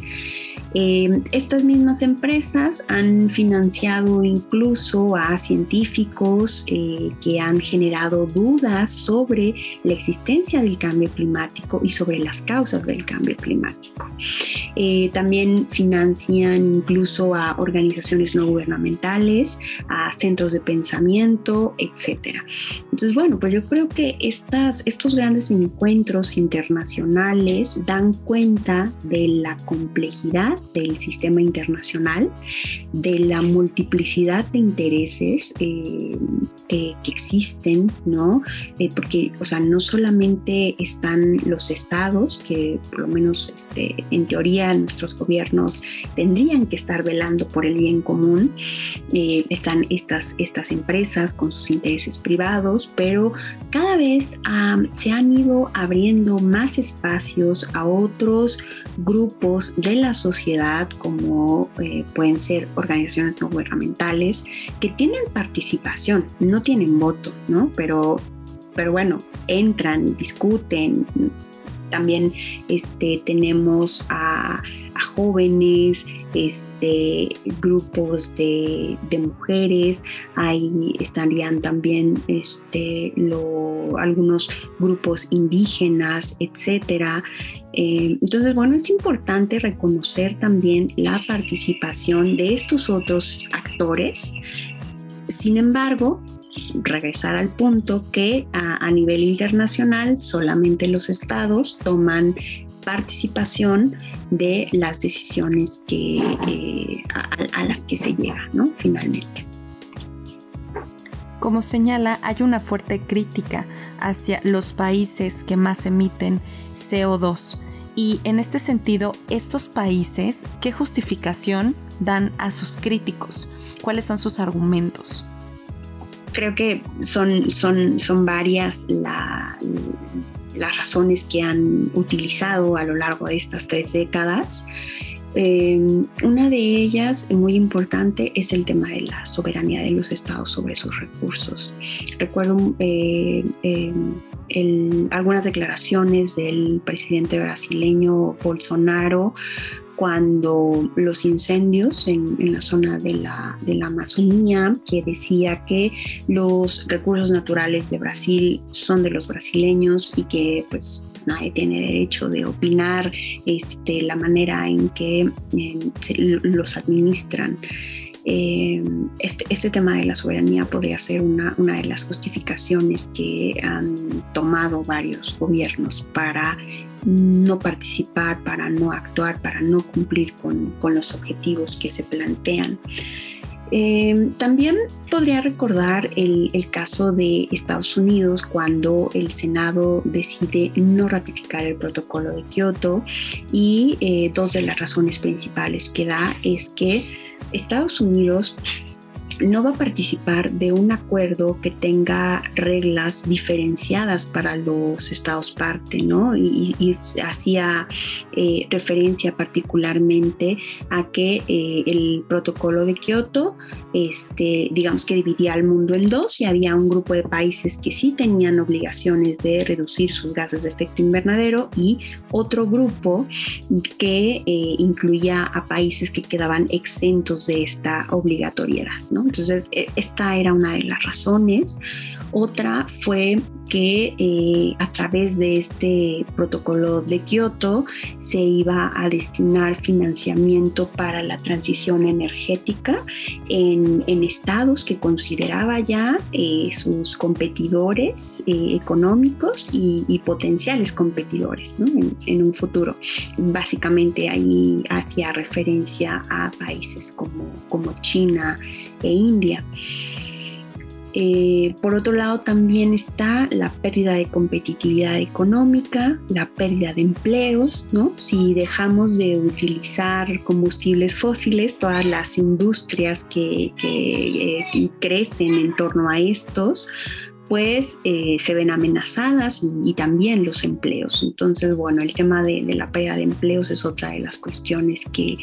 Eh, estas mismas empresas han financiado incluso a científicos eh, que han generado dudas sobre la existencia del cambio climático y sobre las causas del cambio climático. Eh, también financian incluso a organizaciones no gubernamentales, a centros de pensamiento, etc. Entonces, bueno, pues yo creo que estas, estos grandes encuentros internacionales dan cuenta de la complejidad del sistema internacional, de la multiplicidad de intereses eh, que, existen, ¿no? Eh, porque, o sea, no solamente están los estados, que por lo menos este, en teoría nuestros gobiernos tendrían que estar velando por el bien común, eh, están estas, estas empresas con sus intereses privados, pero cada vez se han ido abriendo más espacios a otros grupos de la sociedad, como eh, pueden ser organizaciones no gubernamentales, que tienen participación, no tienen voto, ¿no? Pero, pero bueno, entran, discuten, también este, tenemos a, jóvenes, este, grupos de, mujeres, ahí estarían también este, algunos grupos indígenas, etcétera. Eh, entonces, bueno, es importante reconocer también la participación de estos otros actores. Sin embargo, regresar al punto que a, nivel internacional solamente los estados toman participación de las decisiones que, eh, a, las que se llega, ¿no? Finalmente. Como señala, hay una fuerte crítica hacia los países que más emiten CO2. Y en este sentido, estos países, ¿qué justificación dan a sus críticos? ¿Cuáles son sus argumentos? creo que son, son, son varias las razones que han utilizado a lo largo de estas tres décadas. Eh, una de ellas, muy importante, es el tema de la soberanía de los estados sobre sus recursos. Recuerdo eh, eh, algunas declaraciones del presidente brasileño Bolsonaro cuando los incendios en, la zona de la, de la, Amazonía, que decía que los recursos naturales de Brasil son de los brasileños y que pues nadie tiene derecho de opinar este, la manera en que eh, los administran. Eh, este, este, tema de la soberanía podría ser una, una de las justificaciones que han tomado varios gobiernos para no participar, para no actuar, para no cumplir con, los objetivos que se plantean. Eh, también podría recordar el, caso de Estados Unidos cuando el Senado decide no ratificar el protocolo de Kioto y eh, dos de las razones principales que da es que Estados Unidos no va a participar de un acuerdo que tenga reglas diferenciadas para los estados parte, ¿no? Y, hacía eh, referencia particularmente a que eh, el protocolo de Kioto, este, digamos que dividía al mundo en dos y había un grupo de países que sí tenían obligaciones de reducir sus gases de efecto invernadero y otro grupo que eh, incluía a países que quedaban exentos de esta obligatoriedad, ¿no? Entonces, e, esta era una de las razones. Otra fue que eh, a través de este protocolo de Kioto se iba a destinar financiamiento para la transición energética en, estados que consideraba ya eh, sus competidores eh, económicos y, potenciales competidores en, un futuro. Básicamente ahí hacía referencia a países como, como China e India. Eh, por otro lado, también está la pérdida de competitividad económica, la pérdida de empleos, ¿no? Si dejamos de utilizar combustibles fósiles, todas las industrias que, eh, crecen en torno a estos, pues se ven amenazadas y, también los empleos. Entonces, bueno, el tema de, la pérdida de empleos es otra de las cuestiones que,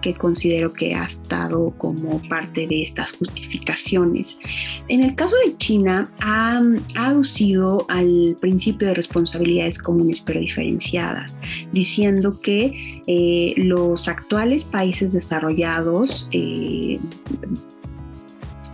que, considero que ha estado como parte de estas justificaciones. En el caso de China, ha aducido al principio de responsabilidades comunes pero diferenciadas, diciendo que eh, los actuales países desarrollados eh,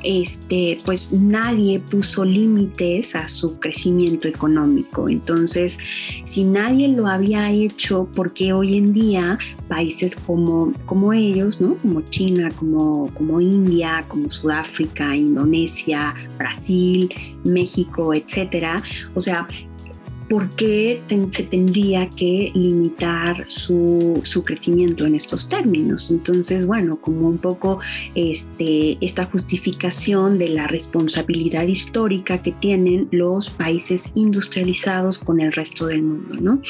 este, pues nadie puso límites a su crecimiento económico. Entonces, si nadie lo había hecho, ¿por qué hoy en día países como, como ellos, ¿no? como China, como, como India, como Sudáfrica, Indonesia, Brasil, México, etcétera? O sea, ¿por qué se tendría que limitar su, crecimiento en estos términos? Entonces, bueno, como un poco este, esta justificación de la responsabilidad histórica que tienen los países industrializados con el resto del mundo, ¿no?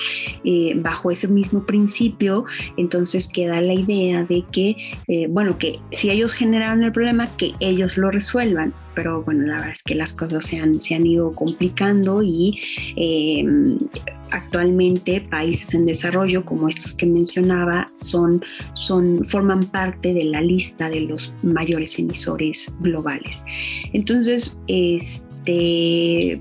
Eh, bajo ese mismo principio, entonces queda la idea de que, eh, bueno, que si ellos generaron el problema, que ellos lo resuelvan pero bueno, la verdad es que las cosas se han, se han ido complicando y em, actualmente países en desarrollo como estos que mencionaba son, son, forman parte de la lista de los mayores emisores globales. Entonces, este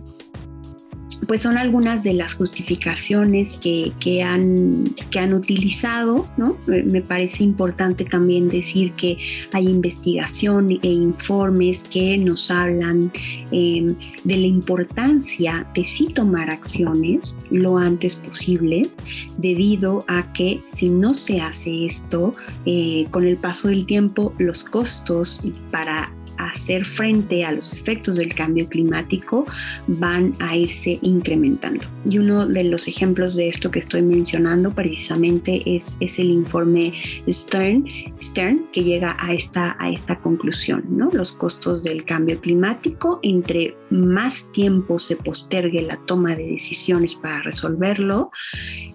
pues son algunas de las justificaciones que, han, que han utilizado, ¿no? Me parece importante también decir que hay investigación e informes que nos hablan em, de la importancia de sí tomar acciones lo antes posible, debido a que si no se hace esto, eh, con el paso del tiempo los costos para hacer frente a los efectos del cambio climático van a irse incrementando. Y uno de los ejemplos de esto que estoy mencionando precisamente es, es el informe Stern, Stern que llega a esta, a esta conclusión. ¿no? Los costos del cambio climático, entre más tiempo se postergue la toma de decisiones para resolverlo,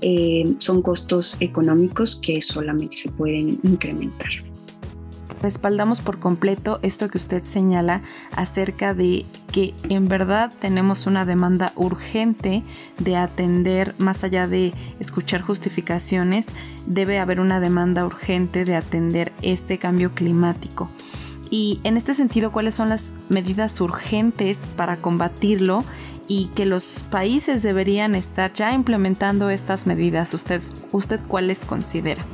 eh, son costos económicos que solamente se pueden incrementar respaldamos por completo esto que usted señala acerca de que en verdad tenemos una demanda urgente de atender, más allá de escuchar justificaciones, debe haber una demanda urgente de atender este cambio climático. Y en este sentido, ¿cuáles son las medidas urgentes para combatirlo y que los países deberían estar ya implementando estas medidas? ¿Usted, usted cuáles considera?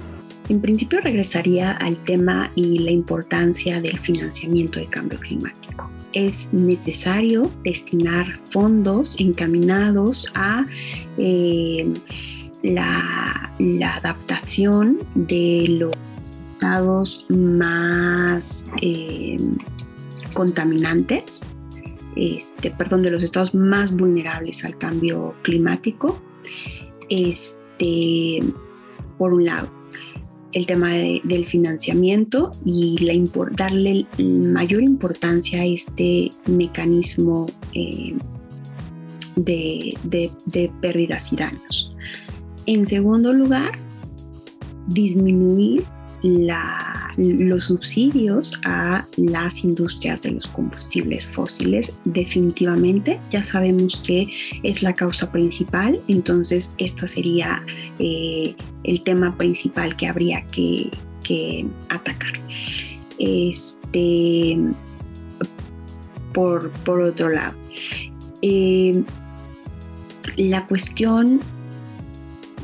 En principio regresaría al tema y la importancia del financiamiento de cambio climático. Es necesario destinar fondos encaminados a eh, la, adaptación de los estados más eh, contaminantes, este, perdón, de los estados más vulnerables al cambio climático. Este, por un lado el tema del financiamiento y la darle mayor importancia a este mecanismo eh, de, de pérdidas y daños. En segundo lugar, disminuir los subsidios a las industrias de los combustibles fósiles definitivamente ya sabemos que es la causa principal entonces este sería eh, el tema principal que habría que, atacar este por, otro lado eh, la cuestión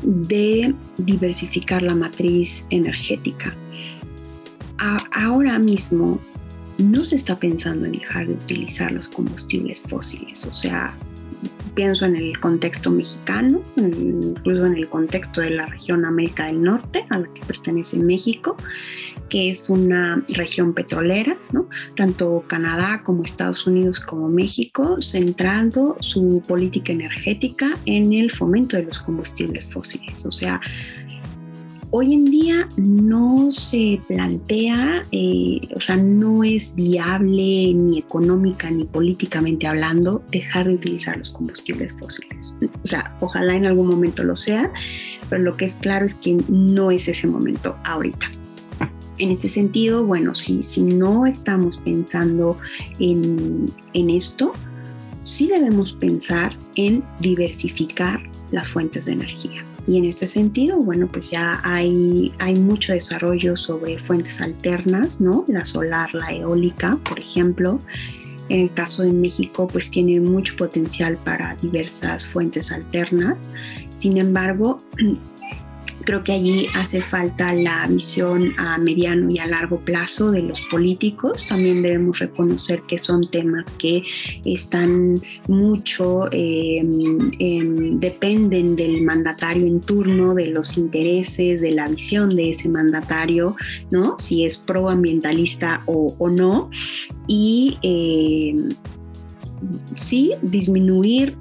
de diversificar la matriz energética. Ahora mismo no se está pensando en dejar de utilizar los combustibles fósiles, o sea, pienso en el contexto mexicano, incluso en el contexto de la región América del Norte, a la que pertenece México, que es una región petrolera, tanto Canadá como Estados Unidos como México, centrando su política energética en el fomento de los combustibles fósiles. O sea, hoy en día no se plantea, eh, o sea, no es viable ni económica ni políticamente hablando dejar de utilizar los combustibles fósiles. O sea, ojalá en algún momento lo sea, pero lo que es claro es que no es ese momento ahorita. En este sentido, bueno, si, si no estamos pensando en, en esto, sí debemos pensar en diversificar las fuentes de energía. Y en este sentido, bueno, pues ya hay, hay mucho desarrollo sobre fuentes alternas, ¿no? La solar, la eólica, por ejemplo. En el caso de México, pues tiene mucho potencial para diversas fuentes alternas. Sin embargo, Creo que allí hace falta la visión a mediano y a largo plazo de los políticos. También debemos reconocer que son temas que están mucho, em, em, dependen del mandatario en turno, de los intereses, de la visión de ese mandatario, ¿no? Si es proambientalista o, no. Y em, sí disminuir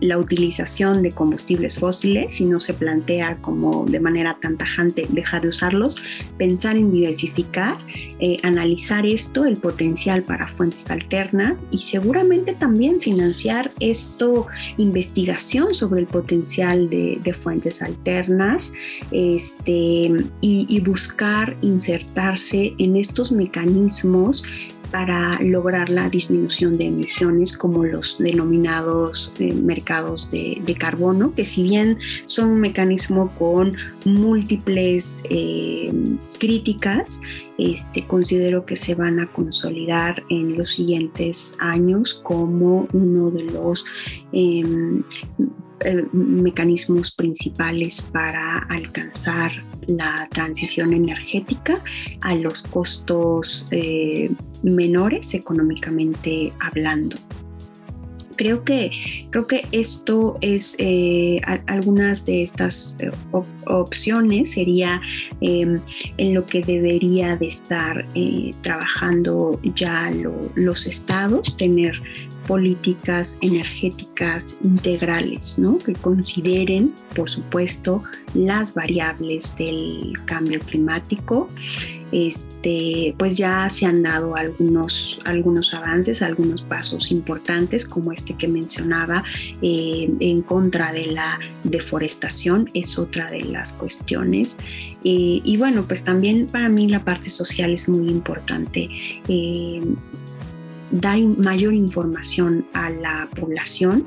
la utilización de combustibles fósiles si no se plantea como de manera tan tajante dejar de usarlos, pensar en diversificar, eh, analizar esto, el potencial para fuentes alternas y seguramente también financiar esto, investigación sobre el potencial de, fuentes alternas este, y, y buscar insertarse en estos mecanismos para lograr la disminución de emisiones como los denominados eh, mercados de, carbono, que si bien son un mecanismo con múltiples eh, críticas, este, considero que se van a consolidar en los siguientes años como uno de los em, eh, mecanismos principales para alcanzar la transición energética a los costos eh, menores económicamente hablando. Creo que, creo que esto es eh, algunas de estas opciones sería em, en lo que debería de estar trabajando ya los estados, tener políticas energéticas integrales, ¿no? que consideren, por supuesto, las variables del cambio climático. Este, pues ya se han dado algunos, algunos avances, algunos pasos importantes, como este que mencionaba, eh, en contra de la deforestación, es otra de las cuestiones. Eh, y bueno, pues también para mí la parte social es muy importante. Eh, dar mayor información a la población,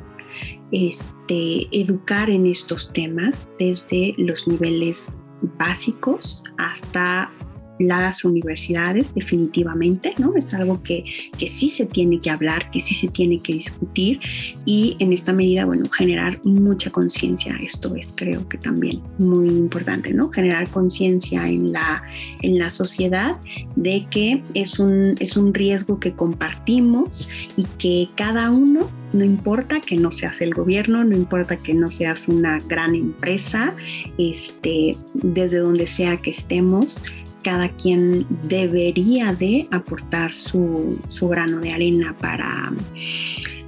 este, educar en estos temas desde los niveles básicos hasta las universidades definitivamente, ¿no? Es algo que, que sí se tiene que hablar, que sí se tiene que discutir y en esta medida, bueno, generar mucha conciencia. Esto es creo que también muy importante, ¿no? Generar conciencia en la, en la sociedad de que es un, es un riesgo que compartimos y que cada uno no importa que no seas el gobierno, no importa que no seas una gran empresa, este, desde donde sea que estemos, cada quien debería de aportar su, grano de arena para,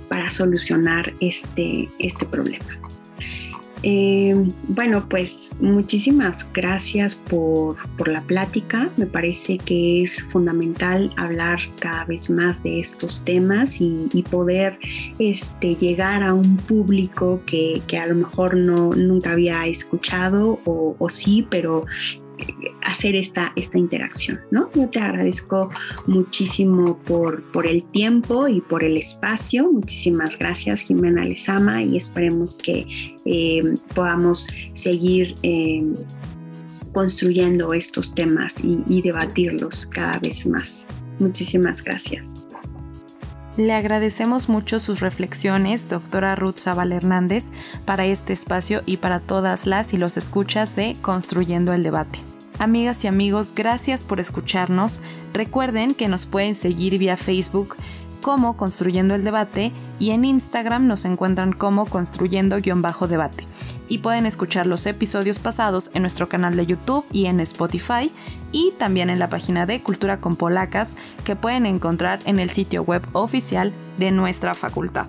para solucionar este, este problema. Eh, bueno, pues muchísimas gracias por, la plática. Me parece que es fundamental hablar cada vez más de estos temas y, poder este, llegar a un público que, a lo mejor no, nunca había escuchado o sí, pero hacer esta, esta interacción, ¿no? Yo te agradezco muchísimo por, por el tiempo y por el espacio. Muchísimas gracias, Jimena Lezama, y esperemos que eh, podamos seguir eh, construyendo estos temas y, y debatirlos cada vez más. Muchísimas gracias. Le agradecemos mucho sus reflexiones, doctora Ruth Zaval Hernández, para este espacio y para todas las y los escuchas de Construyendo el Debate. Amigas y amigos, gracias por escucharnos. Recuerden que nos pueden seguir vía Facebook como Construyendo el Debate y en Instagram nos encuentran como Construyendo-Debate. Y pueden escuchar los episodios pasados en nuestro canal de YouTube y en Spotify y también en la página de Cultura con Polacas que pueden encontrar en el sitio web oficial de nuestra facultad.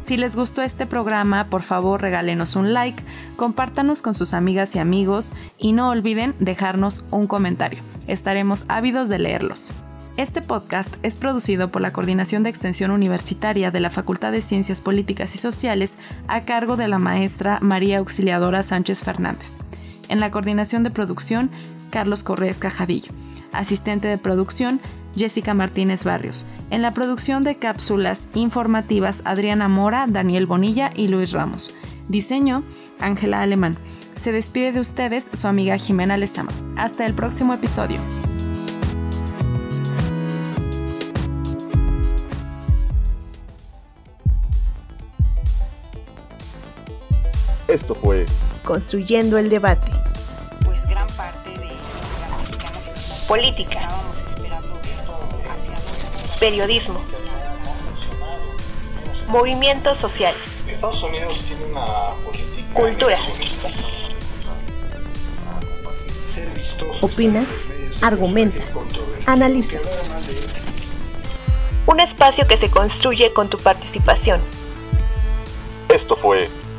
Si les gustó este programa, por favor regálenos un like, compártanos con sus amigas y amigos y no olviden dejarnos un comentario. Estaremos ávidos de leerlos. Este podcast es producido por la Coordinación de Extensión Universitaria de la Facultad de Ciencias Políticas y Sociales a cargo de la maestra María Auxiliadora Sánchez Fernández. En la coordinación de producción, Carlos Correa Cajadillo. Asistente de producción, Jessica Martínez Barrios. En la producción de cápsulas informativas, Adriana Mora, Daniel Bonilla y Luis Ramos. Diseño, Ángela Alemán. Se despide de ustedes su amiga Jimena Lezama. Hasta el próximo episodio. Esto fue Construyendo el debate. Pues gran parte de Política. Periodismo. Movimientos sociales. Estados Unidos tiene una política Cultura. Opina, argumenta, analiza. Un espacio que se construye con tu participación. Esto fue